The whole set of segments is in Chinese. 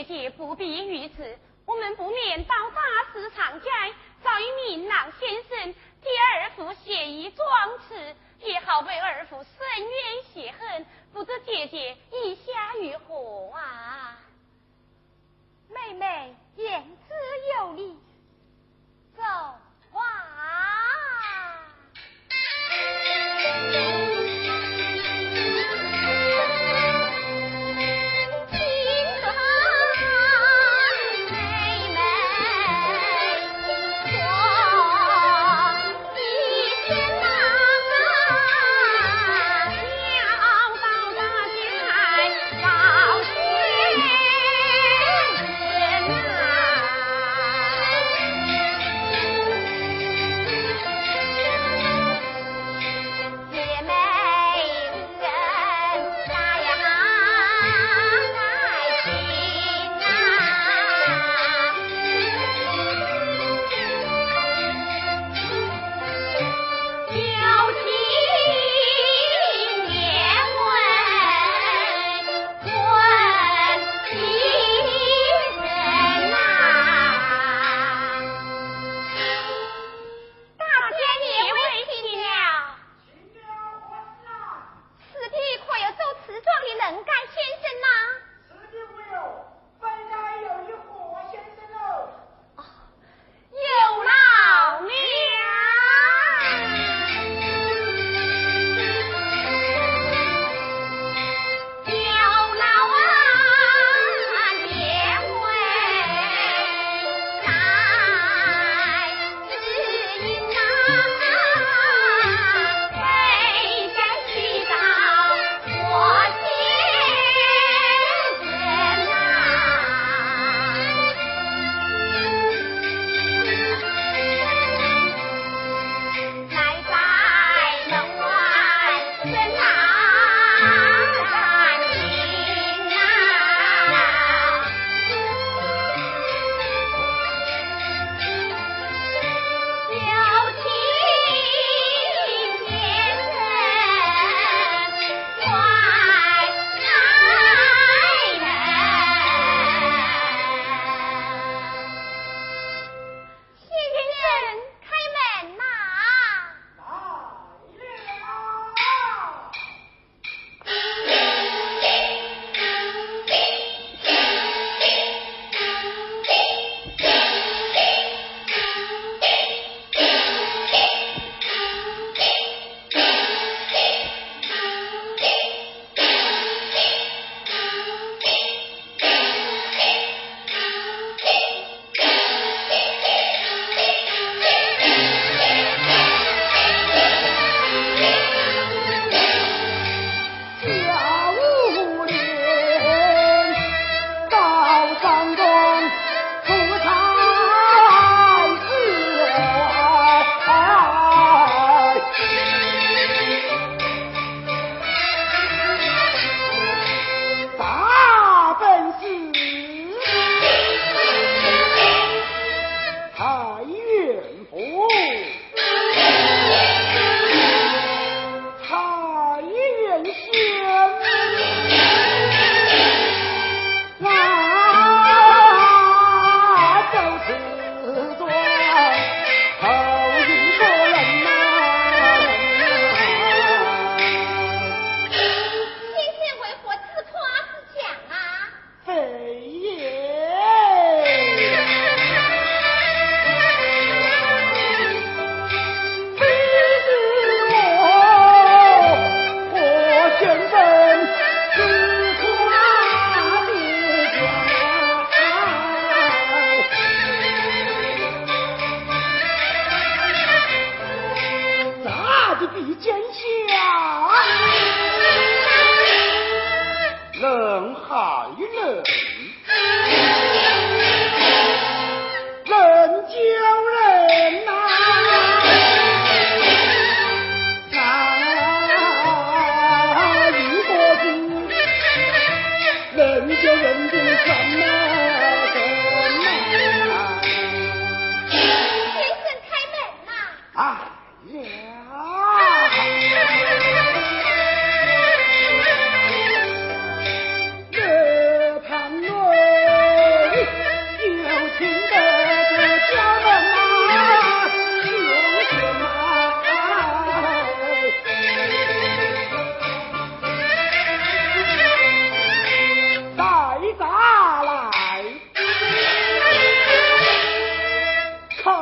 姐姐不必于此，我们不免到大市场街，找一名郎先生替二夫写一状词，也好为二夫伸冤雪恨。不知姐姐意下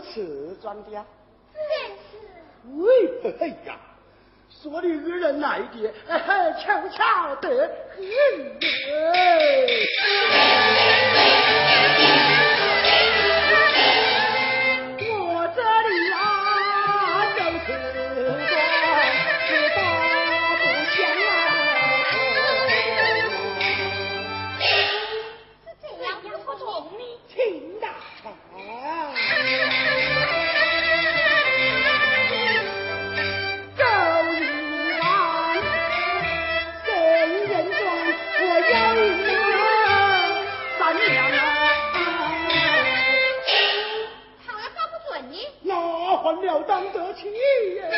瓷砖的，真是。喂，哎呀，说的二人来的，哎，巧巧得很我这里啊，就是说，大不这样不还了当得起耶。